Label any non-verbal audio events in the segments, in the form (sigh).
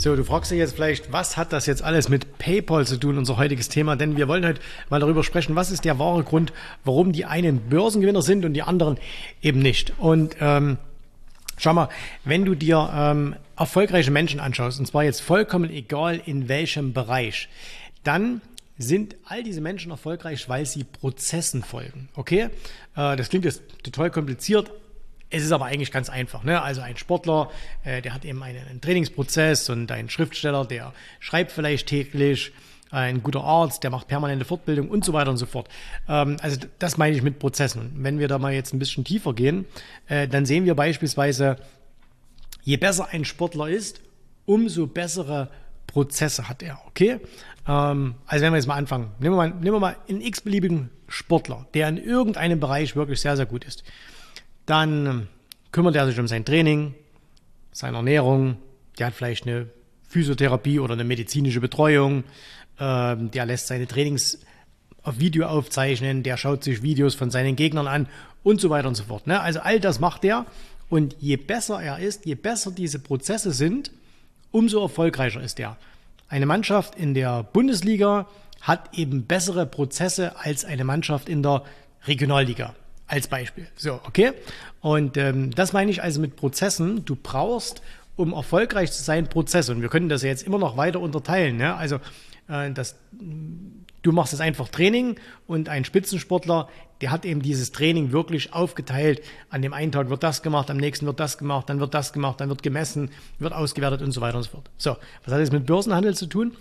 So, du fragst dich jetzt vielleicht, was hat das jetzt alles mit PayPal zu tun, unser heutiges Thema? Denn wir wollen heute mal darüber sprechen, was ist der wahre Grund, warum die einen Börsengewinner sind und die anderen eben nicht. Und ähm, schau mal, wenn du dir ähm, erfolgreiche Menschen anschaust, und zwar jetzt vollkommen egal in welchem Bereich, dann sind all diese Menschen erfolgreich, weil sie Prozessen folgen. Okay? Äh, das klingt jetzt total kompliziert, es ist aber eigentlich ganz einfach. Ne? Also ein Sportler, äh, der hat eben einen, einen, Trainingsprozess und ein Schriftsteller, der schreibt vielleicht täglich, ein guter Arzt, der macht permanente Fortbildung und so weiter und so fort. Ähm, also das meine ich mit Prozessen. Und wenn wir da mal jetzt ein bisschen tiefer gehen, äh, dann sehen wir beispielsweise, je besser ein Sportler ist, umso bessere Prozesse hat er. Okay? Ähm, also wenn wir jetzt mal anfangen, nehmen wir mal, nehmen wir mal einen x-beliebigen Sportler, der in irgendeinem Bereich wirklich sehr, sehr gut ist. Dann ähm, kümmert er sich um sein Training, seine Ernährung, der hat vielleicht eine Physiotherapie oder eine medizinische Betreuung, ähm, der lässt seine Trainings auf Video aufzeichnen, der schaut sich Videos von seinen Gegnern an und so weiter und so fort. Ne? Also all das macht er und je besser er ist, je besser diese Prozesse sind, umso erfolgreicher ist er. Eine Mannschaft in der Bundesliga hat eben bessere Prozesse als eine Mannschaft in der Regionalliga. Als Beispiel. So, okay? Und ähm, das meine ich also mit Prozessen. Du brauchst, um erfolgreich zu sein, Prozesse. Und wir können das ja jetzt immer noch weiter unterteilen. Ne? Also, äh, das, du machst das einfach Training und ein Spitzensportler, der hat eben dieses Training wirklich aufgeteilt. An dem einen Tag wird das gemacht, am nächsten wird das gemacht, dann wird das gemacht, dann wird gemessen, wird ausgewertet und so weiter und so fort. So, was hat das mit Börsenhandel zu tun?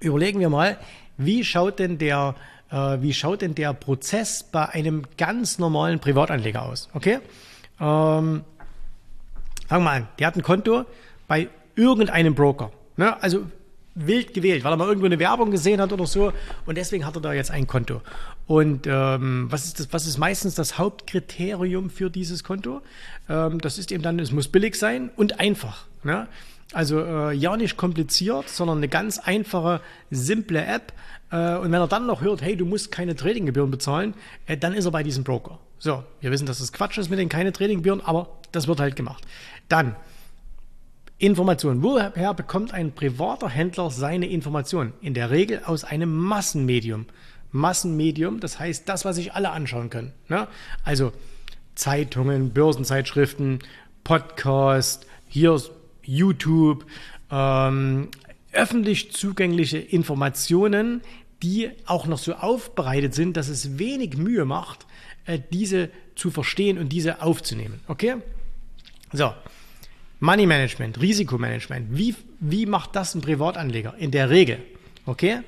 Überlegen wir mal, wie schaut denn der wie schaut denn der Prozess bei einem ganz normalen Privatanleger aus? Okay? Ähm, fangen wir an. Der hat ein Konto bei irgendeinem Broker. Ne? Also wild gewählt, weil er mal irgendwo eine Werbung gesehen hat oder so. Und deswegen hat er da jetzt ein Konto. Und ähm, was, ist das, was ist meistens das Hauptkriterium für dieses Konto? Ähm, das ist eben dann, es muss billig sein und einfach. Ne? Also äh, ja nicht kompliziert, sondern eine ganz einfache, simple App. Äh, und wenn er dann noch hört, hey, du musst keine Tradinggebühren bezahlen, äh, dann ist er bei diesem Broker. So, wir wissen, dass das Quatsch ist mit den keine Tradinggebühren, aber das wird halt gemacht. Dann Informationen. Woher bekommt ein privater Händler seine Informationen? In der Regel aus einem Massenmedium. Massenmedium, das heißt das, was sich alle anschauen können. Ne? Also Zeitungen, Börsenzeitschriften, Podcast, hier YouTube, ähm, öffentlich zugängliche Informationen, die auch noch so aufbereitet sind, dass es wenig Mühe macht, äh, diese zu verstehen und diese aufzunehmen. Okay? So. Money Management, Risikomanagement. Wie, wie macht das ein Privatanleger? In der Regel. Okay?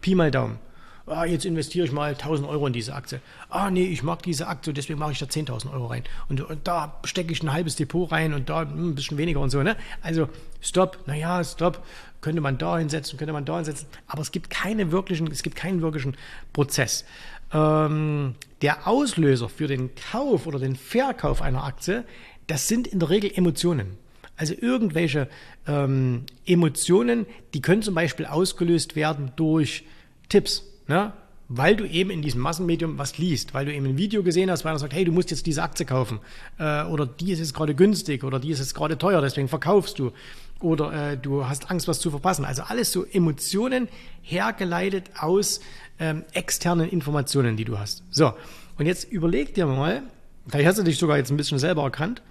Pi mal Daumen ah, jetzt investiere ich mal 1000 Euro in diese Aktie. Ah, nee, ich mag diese Aktie, deswegen mache ich da 10.000 Euro rein. Und, und, da stecke ich ein halbes Depot rein und da hm, ein bisschen weniger und so. Ne? Also, stopp, naja, stopp, könnte man da hinsetzen, könnte man da hinsetzen. Aber es gibt, keine wirklichen, es gibt keinen wirklichen Prozess. Ähm, der Auslöser für den Kauf oder den Verkauf einer Aktie, das sind in der Regel Emotionen. Also irgendwelche ähm, Emotionen, die können zum Beispiel ausgelöst werden durch Tipps. Ne? Weil du eben in diesem Massenmedium was liest, weil du eben ein Video gesehen hast, weil er sagt, hey, du musst jetzt diese Aktie kaufen äh, oder die ist jetzt gerade günstig oder die ist jetzt gerade teuer, deswegen verkaufst du oder äh, du hast Angst, was zu verpassen. Also alles so Emotionen hergeleitet aus ähm, externen Informationen, die du hast. So, und jetzt überleg dir mal, vielleicht hast du dich sogar jetzt ein bisschen selber erkannt,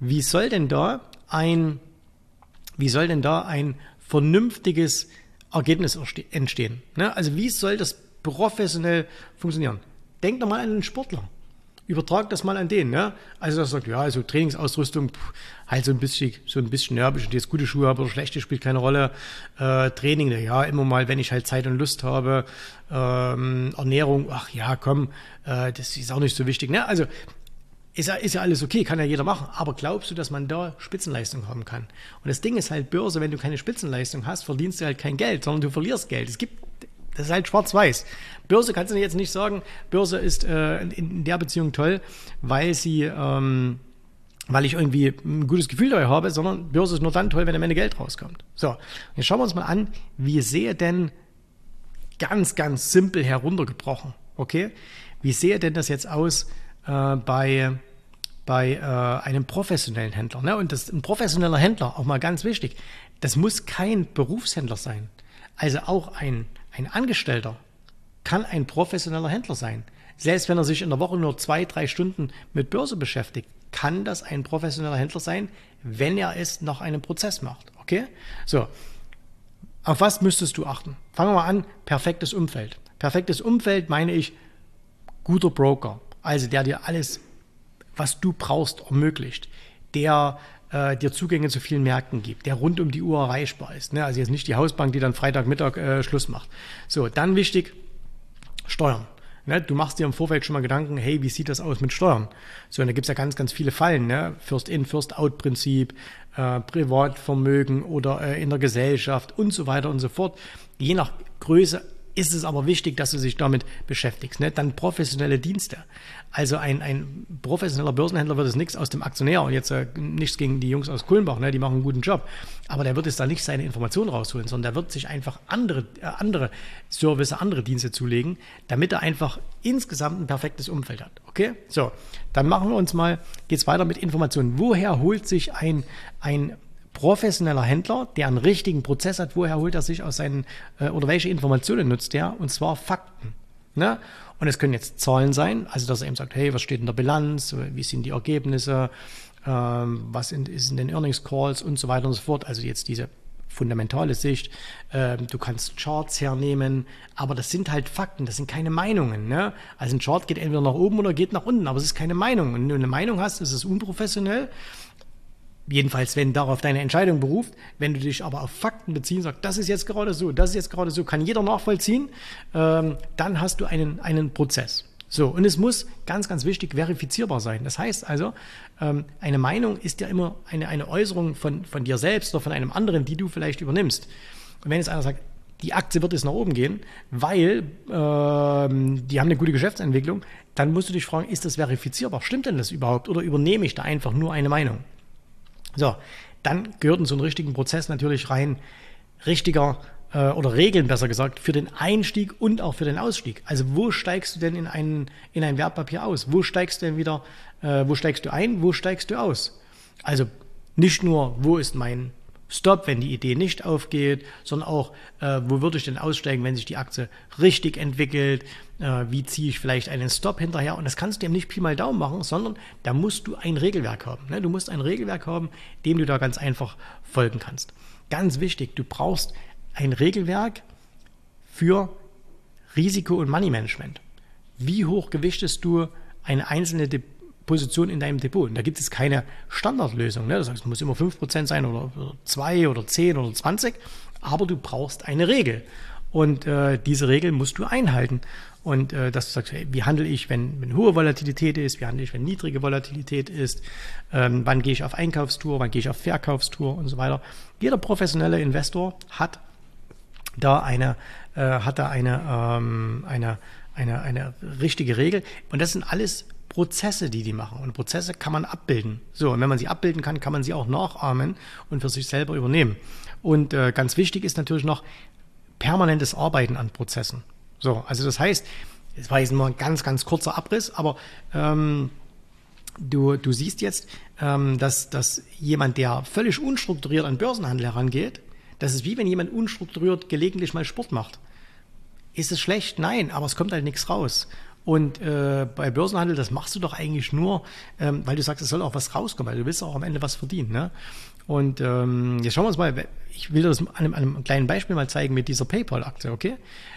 wie soll denn da ein, wie soll denn da ein vernünftiges Ergebnis entstehen. Ne? Also wie soll das professionell funktionieren? Denk doch mal an einen Sportler. Übertrag das mal an den. Ne? Also das sagt, ja, also Trainingsausrüstung, pff, halt so ein bisschen, so ein bisschen nervig und jetzt gute Schuhe habe oder schlechte spielt keine Rolle. Äh, Training, ja, immer mal, wenn ich halt Zeit und Lust habe. Ähm, Ernährung, ach ja, komm, äh, das ist auch nicht so wichtig. Ne? Also ist ja, ist ja alles okay, kann ja jeder machen. Aber glaubst du, dass man da Spitzenleistung haben kann? Und das Ding ist halt Börse, wenn du keine Spitzenleistung hast, verdienst du halt kein Geld, sondern du verlierst Geld. Es gibt, das ist halt schwarz-weiß. Börse kannst du jetzt nicht sagen, Börse ist äh, in der Beziehung toll, weil sie, ähm, weil ich irgendwie ein gutes Gefühl dabei habe, sondern Börse ist nur dann toll, wenn am Ende Geld rauskommt. So, jetzt schauen wir uns mal an, wie sehe denn ganz, ganz simpel heruntergebrochen, okay? Wie sehe denn das jetzt aus, äh, bei, bei äh, einem professionellen Händler. Ne? Und das, ein professioneller Händler, auch mal ganz wichtig, das muss kein Berufshändler sein. Also auch ein, ein Angestellter kann ein professioneller Händler sein. Selbst wenn er sich in der Woche nur zwei, drei Stunden mit Börse beschäftigt, kann das ein professioneller Händler sein, wenn er es nach einem Prozess macht. Okay? So. Auf was müsstest du achten? Fangen wir mal an. Perfektes Umfeld. Perfektes Umfeld meine ich guter Broker. Also der dir alles, was du brauchst, ermöglicht. Der äh, dir Zugänge zu vielen Märkten gibt, der rund um die Uhr erreichbar ist. Ne? Also jetzt nicht die Hausbank, die dann Freitagmittag äh, Schluss macht. So, dann wichtig, Steuern. Ne, du machst dir im Vorfeld schon mal Gedanken, hey, wie sieht das aus mit Steuern? So, und da gibt es ja ganz, ganz viele Fallen, ne? First-in, First-out-Prinzip, äh, Privatvermögen oder äh, in der Gesellschaft und so weiter und so fort. Je nach Größe ist es aber wichtig, dass du dich damit beschäftigst. Ne? Dann professionelle Dienste. Also ein, ein professioneller Börsenhändler wird es nichts aus dem Aktionär und jetzt äh, nichts gegen die Jungs aus Kulmbach, ne? die machen einen guten Job. Aber der wird es da nicht seine Informationen rausholen, sondern der wird sich einfach andere, äh, andere Service, andere Dienste zulegen, damit er einfach insgesamt ein perfektes Umfeld hat. Okay? So, dann machen wir uns mal, geht's weiter mit Informationen. Woher holt sich ein, ein professioneller Händler, der einen richtigen Prozess hat, woher holt er sich aus seinen äh, oder welche Informationen nutzt er? Und zwar Fakten. Ne? Und es können jetzt Zahlen sein, also dass er eben sagt, hey, was steht in der Bilanz, wie sind die Ergebnisse, ähm, was in, ist in den Earnings Calls und so weiter und so fort. Also jetzt diese fundamentale Sicht. Ähm, du kannst Charts hernehmen, aber das sind halt Fakten, das sind keine Meinungen. Ne? Also ein Chart geht entweder nach oben oder geht nach unten, aber es ist keine Meinung. Und wenn du eine Meinung hast, ist es unprofessionell Jedenfalls, wenn darauf deine Entscheidung beruft, wenn du dich aber auf Fakten beziehen, sagst, das ist jetzt gerade so, das ist jetzt gerade so, kann jeder nachvollziehen, ähm, dann hast du einen, einen Prozess. So, und es muss ganz, ganz wichtig verifizierbar sein. Das heißt also, ähm, eine Meinung ist ja immer eine, eine Äußerung von, von dir selbst oder von einem anderen, die du vielleicht übernimmst. Und wenn jetzt einer sagt, die Aktie wird jetzt nach oben gehen, weil ähm, die haben eine gute Geschäftsentwicklung, dann musst du dich fragen, ist das verifizierbar? Stimmt denn das überhaupt? Oder übernehme ich da einfach nur eine Meinung? So, dann gehört in so einen richtigen Prozess natürlich rein richtiger äh, oder Regeln besser gesagt für den Einstieg und auch für den Ausstieg. Also wo steigst du denn in ein, in ein Wertpapier aus? Wo steigst du denn wieder, äh, wo steigst du ein, wo steigst du aus? Also nicht nur, wo ist mein Stop, wenn die Idee nicht aufgeht, sondern auch, äh, wo würde ich denn aussteigen, wenn sich die Aktie richtig entwickelt, äh, wie ziehe ich vielleicht einen Stop hinterher und das kannst du eben nicht Pi mal Daumen machen, sondern da musst du ein Regelwerk haben. Ne? Du musst ein Regelwerk haben, dem du da ganz einfach folgen kannst. Ganz wichtig, du brauchst ein Regelwerk für Risiko- und Money-Management. Wie hoch gewichtest du eine einzelne De Position in deinem Depot. Und da gibt es keine Standardlösung. Ne? Das heißt, es muss immer 5% sein oder, oder 2 oder 10 oder 20, aber du brauchst eine Regel. Und äh, diese Regel musst du einhalten. Und äh, dass du sagst, hey, wie handle ich, wenn, wenn hohe Volatilität ist, wie handle ich, wenn niedrige Volatilität ist, ähm, wann gehe ich auf Einkaufstour, wann gehe ich auf Verkaufstour und so weiter. Jeder professionelle Investor hat da eine, äh, hat da eine, ähm, eine, eine, eine richtige Regel. Und das sind alles Prozesse, die die machen. Und Prozesse kann man abbilden. So, und wenn man sie abbilden kann, kann man sie auch nachahmen und für sich selber übernehmen. Und äh, ganz wichtig ist natürlich noch permanentes Arbeiten an Prozessen. So, also das heißt, es war jetzt nur ein ganz, ganz kurzer Abriss, aber ähm, du, du siehst jetzt, ähm, dass, dass jemand, der völlig unstrukturiert an Börsenhandel herangeht, das ist wie wenn jemand unstrukturiert gelegentlich mal Sport macht. Ist es schlecht? Nein, aber es kommt halt nichts raus. Und äh, bei Börsenhandel, das machst du doch eigentlich nur, ähm, weil du sagst, es soll auch was rauskommen, weil du willst auch am Ende was verdienen. Ne? Und ähm, jetzt schauen wir uns mal, ich will das an einem, einem kleinen Beispiel mal zeigen mit dieser PayPal-Aktie, okay?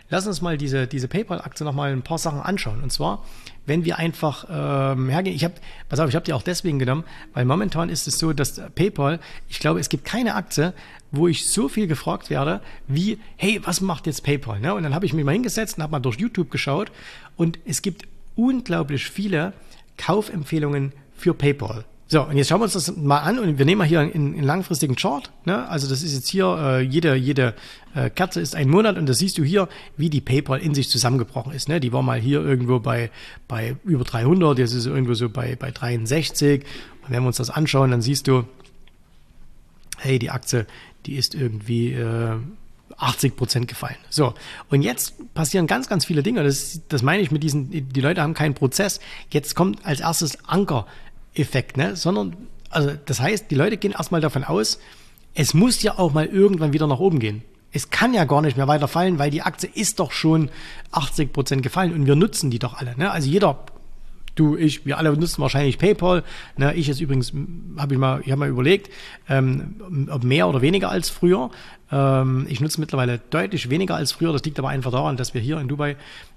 Lass uns mal diese, diese PayPal-Aktie nochmal ein paar Sachen anschauen. Und zwar, wenn wir einfach ähm, hergehen, ich habe, pass auf, ich habe die auch deswegen genommen, weil momentan ist es so, dass PayPal, ich glaube, es gibt keine Aktie, wo ich so viel gefragt werde, wie, hey, was macht jetzt PayPal? Ne? Und dann habe ich mich mal hingesetzt und habe mal durch YouTube geschaut und es gibt unglaublich viele Kaufempfehlungen für PayPal. So, und jetzt schauen wir uns das mal an und wir nehmen mal hier einen, einen langfristigen Chart. Ne? Also das ist jetzt hier, äh, jede, jede äh, Kerze ist ein Monat und da siehst du hier, wie die PayPal in sich zusammengebrochen ist. Ne? Die war mal hier irgendwo bei, bei über 300, jetzt ist sie irgendwo so bei, bei 63. Und wenn wir uns das anschauen, dann siehst du, hey, die Aktie, die ist irgendwie äh, 80 Prozent gefallen. So, und jetzt passieren ganz, ganz viele Dinge. Das, das meine ich mit diesen, die Leute haben keinen Prozess. Jetzt kommt als erstes Anker Effekt, ne? sondern, also das heißt, die Leute gehen erstmal davon aus, es muss ja auch mal irgendwann wieder nach oben gehen. Es kann ja gar nicht mehr weiter fallen, weil die Aktie ist doch schon 80 Prozent gefallen und wir nutzen die doch alle. Ne? Also jeder du, ich, wir alle nutzen wahrscheinlich PayPal. Ne, ich jetzt übrigens, habe ich mal, ich habe mal überlegt, ähm, ob mehr oder weniger als früher. Ähm, ich nutze mittlerweile deutlich weniger als früher. Das liegt aber einfach daran, dass wir hier in Dubai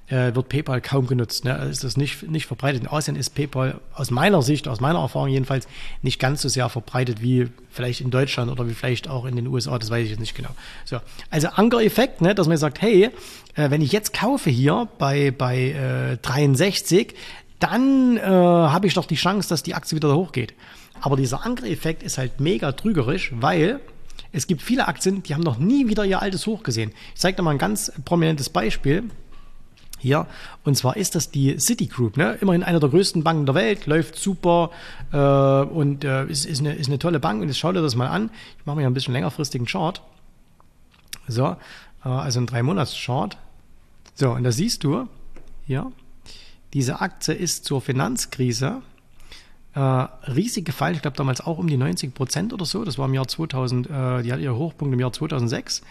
äh, wird PayPal kaum genutzt. Ne? Ist das nicht, nicht verbreitet. In Asien ist PayPal aus meiner Sicht, aus meiner Erfahrung jedenfalls, nicht ganz so sehr verbreitet wie vielleicht in Deutschland oder wie vielleicht auch in den USA. Das weiß ich jetzt nicht genau. So, also Anker-Effekt, ne, dass man sagt, hey, äh, wenn ich jetzt kaufe hier bei, bei äh, 63, dann äh, habe ich doch die Chance, dass die Aktie wieder hochgeht. Aber dieser Ankereffekt ist halt mega trügerisch, weil es gibt viele Aktien, die haben noch nie wieder ihr altes Hoch gesehen. Ich zeige dir mal ein ganz prominentes Beispiel hier. Und zwar ist das die Citigroup, ne? immerhin eine der größten Banken der Welt, läuft super äh, und äh, ist, ist, eine, ist eine tolle Bank. Und jetzt schau dir das mal an. Ich mache mir ein bisschen längerfristigen Chart. So, äh, also ein Drei-Monats-Chart. So, und da siehst du hier, diese Aktie ist zur Finanzkrise äh, riesig gefallen. Ich glaube damals auch um die 90 Prozent oder so. Das war im Jahr 2000, äh, die hat ihr Hochpunkt im Jahr 2006.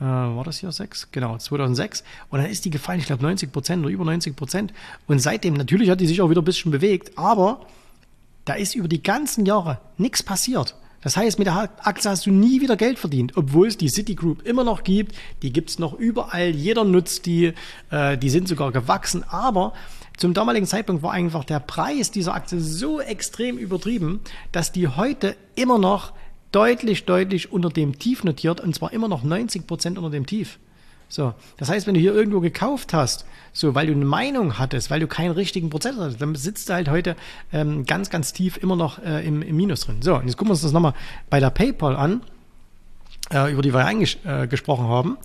Äh, war das hier 6? Genau, 2006. Und dann ist die gefallen, ich glaube 90 Prozent oder über 90 Prozent. Und seitdem, natürlich hat die sich auch wieder ein bisschen bewegt, aber da ist über die ganzen Jahre nichts passiert. Das heißt, mit der Aktie hast du nie wieder Geld verdient, obwohl es die Citigroup immer noch gibt. Die gibt es noch überall. Jeder nutzt die. Äh, die sind sogar gewachsen. Aber zum damaligen Zeitpunkt war einfach der Preis dieser Aktie so extrem übertrieben, dass die heute immer noch deutlich, deutlich unter dem Tief notiert und zwar immer noch 90 Prozent unter dem Tief. So, das heißt, wenn du hier irgendwo gekauft hast, so, weil du eine Meinung hattest, weil du keinen richtigen Prozess hattest, dann sitzt du halt heute ähm, ganz, ganz tief immer noch äh, im, im Minus drin. So, und jetzt gucken wir uns das nochmal bei der PayPal an, äh, über die wir eingesprochen äh, haben.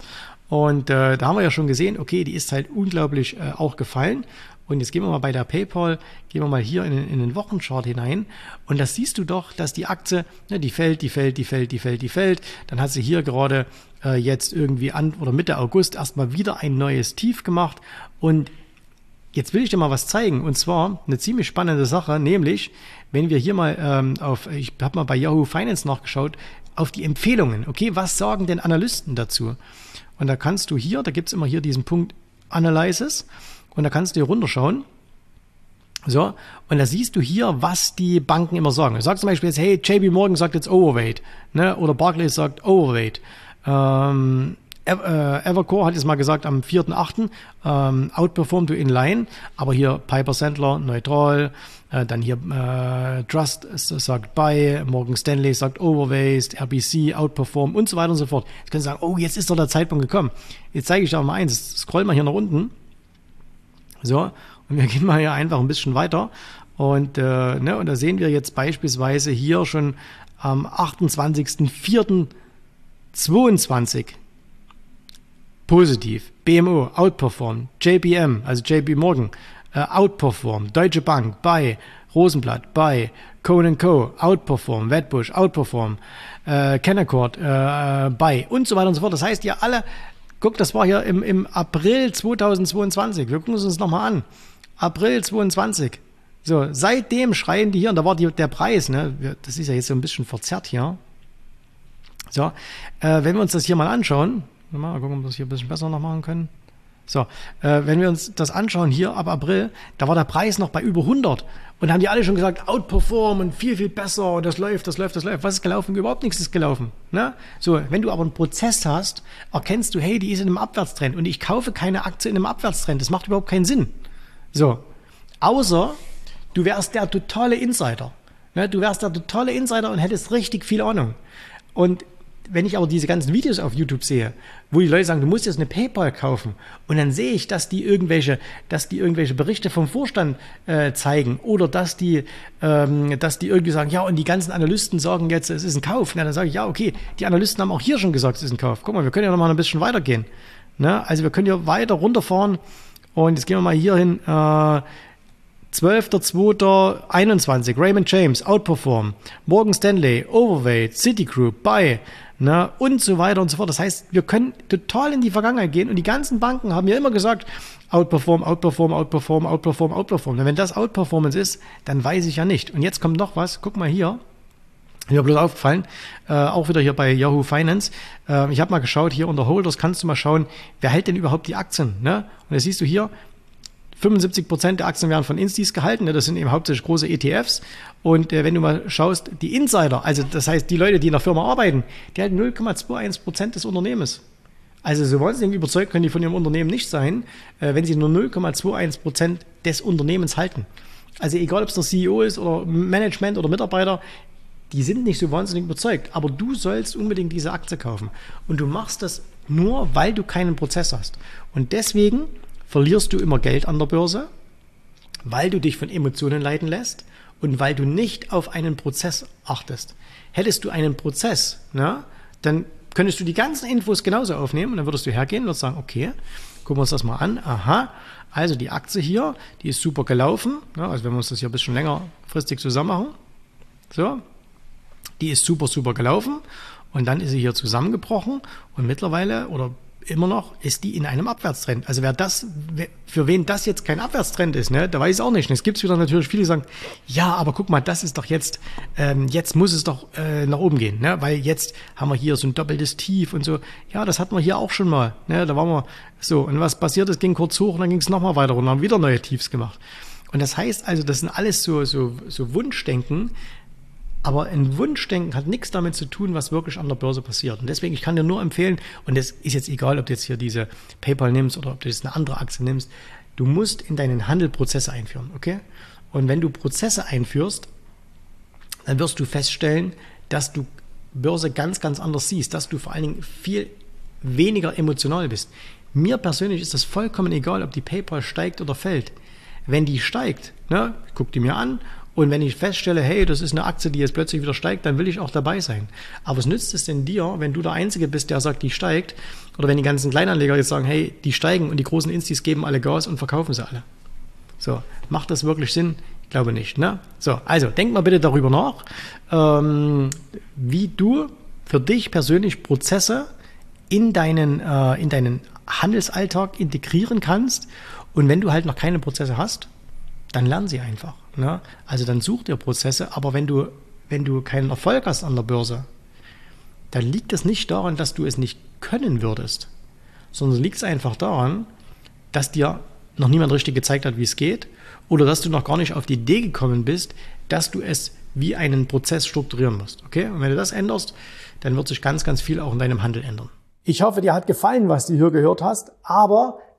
Und äh, da haben wir ja schon gesehen, okay, die ist halt unglaublich äh, auch gefallen. Und jetzt gehen wir mal bei der PayPal, gehen wir mal hier in, in den Wochenchart hinein. Und das siehst du doch, dass die Aktie, ne, die fällt, die fällt, die fällt, die fällt, die fällt. Dann hat sie hier gerade äh, jetzt irgendwie an oder Mitte August erstmal wieder ein neues Tief gemacht. Und jetzt will ich dir mal was zeigen. Und zwar eine ziemlich spannende Sache, nämlich, wenn wir hier mal ähm, auf, ich habe mal bei Yahoo Finance nachgeschaut, auf die Empfehlungen. Okay, was sagen denn Analysten dazu? Und da kannst du hier, da gibt es immer hier diesen Punkt Analysis. Und da kannst du hier runterschauen. So, und da siehst du hier, was die Banken immer sagen. Du sagst zum Beispiel jetzt, hey, JP Morgan sagt jetzt Overweight, ne? oder Barclays sagt Overweight. Ähm, äh, Evercore hat jetzt mal gesagt am 4.8. Ähm, outperform to inline, aber hier Piper Sandler neutral, äh, dann hier äh, Trust sagt Buy, Morgan Stanley sagt Overweight, RBC outperform und so weiter und so fort. Jetzt können Sie sagen, oh, jetzt ist doch der Zeitpunkt gekommen. Jetzt zeige ich dir mal eins, scroll mal hier nach unten. So, und wir (laughs) gehen mal hier einfach ein bisschen weiter. Und, äh, ne, und da sehen wir jetzt beispielsweise hier schon am 28.04.22 positiv. BMO outperform, JPM, also JP Morgan, äh, outperform, Deutsche Bank, bei Rosenblatt, bei Cohen Co, outperform, Wedbush, outperform, äh, Kennecott, äh, bei und so weiter und so fort. Das heißt, ihr alle Guck, das war hier im, im April 2022. Wir gucken uns das nochmal an. April 22. So, seitdem schreien die hier, und da war die, der Preis, ne? Das ist ja jetzt so ein bisschen verzerrt hier. So, äh, wenn wir uns das hier mal anschauen, mal gucken, ob wir das hier ein bisschen besser noch machen können. So, äh, wenn wir uns das anschauen, hier ab April, da war der Preis noch bei über 100. Und haben die alle schon gesagt, outperform und viel, viel besser und das läuft, das läuft, das läuft. Was ist gelaufen? Überhaupt nichts ist gelaufen. Ne? So, wenn du aber einen Prozess hast, erkennst du, hey, die ist in einem Abwärtstrend und ich kaufe keine Aktie in einem Abwärtstrend. Das macht überhaupt keinen Sinn. So, außer du wärst der totale Insider. Ne? Du wärst der totale Insider und hättest richtig viel Ahnung. Und wenn ich aber diese ganzen Videos auf YouTube sehe, wo die Leute sagen, du musst jetzt eine PayPal kaufen, und dann sehe ich, dass die irgendwelche, dass die irgendwelche Berichte vom Vorstand äh, zeigen oder dass die, ähm, dass die irgendwie sagen, ja, und die ganzen Analysten sagen jetzt, es ist ein Kauf. Na, dann sage ich, ja, okay, die Analysten haben auch hier schon gesagt, es ist ein Kauf. Guck mal, wir können ja noch mal ein bisschen weitergehen. Ne? Also wir können ja weiter runterfahren und jetzt gehen wir mal hier hin. Äh, 12.02.21, Raymond James, Outperform, Morgan Stanley, Overweight, Citigroup, Buy, ne, und so weiter und so fort. Das heißt, wir können total in die Vergangenheit gehen und die ganzen Banken haben ja immer gesagt, Outperform, Outperform, Outperform, Outperform, Outperform. Und wenn das Outperformance ist, dann weiß ich ja nicht. Und jetzt kommt noch was, guck mal hier. Mir bloß aufgefallen, äh, auch wieder hier bei Yahoo Finance. Äh, ich habe mal geschaut, hier unter Holders kannst du mal schauen, wer hält denn überhaupt die Aktien? Ne? Und da siehst du hier, 75 Prozent der Aktien werden von Instis gehalten. Ne? Das sind eben hauptsächlich große ETFs. Und äh, wenn du mal schaust, die Insider, also das heißt die Leute, die in der Firma arbeiten, die halten 0,21 Prozent des Unternehmens. Also so wahnsinnig überzeugt können die von ihrem Unternehmen nicht sein, äh, wenn sie nur 0,21 Prozent des Unternehmens halten. Also egal, ob es der CEO ist oder Management oder Mitarbeiter, die sind nicht so wahnsinnig überzeugt. Aber du sollst unbedingt diese Aktie kaufen. Und du machst das nur, weil du keinen Prozess hast. Und deswegen verlierst du immer Geld an der Börse, weil du dich von Emotionen leiten lässt und weil du nicht auf einen Prozess achtest. Hättest du einen Prozess, na, dann könntest du die ganzen Infos genauso aufnehmen und dann würdest du hergehen und sagen, okay, gucken wir uns das mal an. Aha, also die Aktie hier, die ist super gelaufen. Ja, also wenn wir uns das hier ein bisschen längerfristig zusammen machen. So, die ist super, super gelaufen. Und dann ist sie hier zusammengebrochen und mittlerweile oder immer noch ist die in einem Abwärtstrend. Also wer das, für wen das jetzt kein Abwärtstrend ist, ne, der weiß auch nicht. Es gibt wieder natürlich viele, die sagen, ja, aber guck mal, das ist doch jetzt, ähm, jetzt muss es doch äh, nach oben gehen, ne, weil jetzt haben wir hier so ein doppeltes Tief und so. Ja, das hatten wir hier auch schon mal, ne, da waren wir so. Und was passiert ist, ging kurz hoch und dann ging es nochmal weiter runter, haben wieder neue Tiefs gemacht. Und das heißt also, das sind alles so, so, so Wunschdenken, aber ein Wunschdenken hat nichts damit zu tun, was wirklich an der Börse passiert. Und deswegen, ich kann dir nur empfehlen, und es ist jetzt egal, ob du jetzt hier diese PayPal nimmst oder ob du jetzt eine andere Aktie nimmst, du musst in deinen Handel Prozesse einführen, okay? Und wenn du Prozesse einführst, dann wirst du feststellen, dass du Börse ganz, ganz anders siehst, dass du vor allen Dingen viel weniger emotional bist. Mir persönlich ist das vollkommen egal, ob die PayPal steigt oder fällt. Wenn die steigt, ne, guck die mir an und wenn ich feststelle, hey, das ist eine Aktie, die jetzt plötzlich wieder steigt, dann will ich auch dabei sein. Aber was nützt es denn dir, wenn du der Einzige bist, der sagt, die steigt? Oder wenn die ganzen Kleinanleger jetzt sagen, hey, die steigen und die großen Instis geben alle Gas und verkaufen sie alle. So, macht das wirklich Sinn? Ich glaube nicht. Ne? So, also denk mal bitte darüber nach, ähm, wie du für dich persönlich Prozesse in deinen, äh, in deinen Handelsalltag integrieren kannst. Und wenn du halt noch keine Prozesse hast, dann lern sie einfach. Ne? Also dann such dir Prozesse, aber wenn du, wenn du keinen Erfolg hast an der Börse, dann liegt es nicht daran, dass du es nicht können würdest, sondern liegt es einfach daran, dass dir noch niemand richtig gezeigt hat, wie es geht, oder dass du noch gar nicht auf die Idee gekommen bist, dass du es wie einen Prozess strukturieren musst. Okay? Und wenn du das änderst, dann wird sich ganz, ganz viel auch in deinem Handel ändern. Ich hoffe, dir hat gefallen, was du hier gehört hast, aber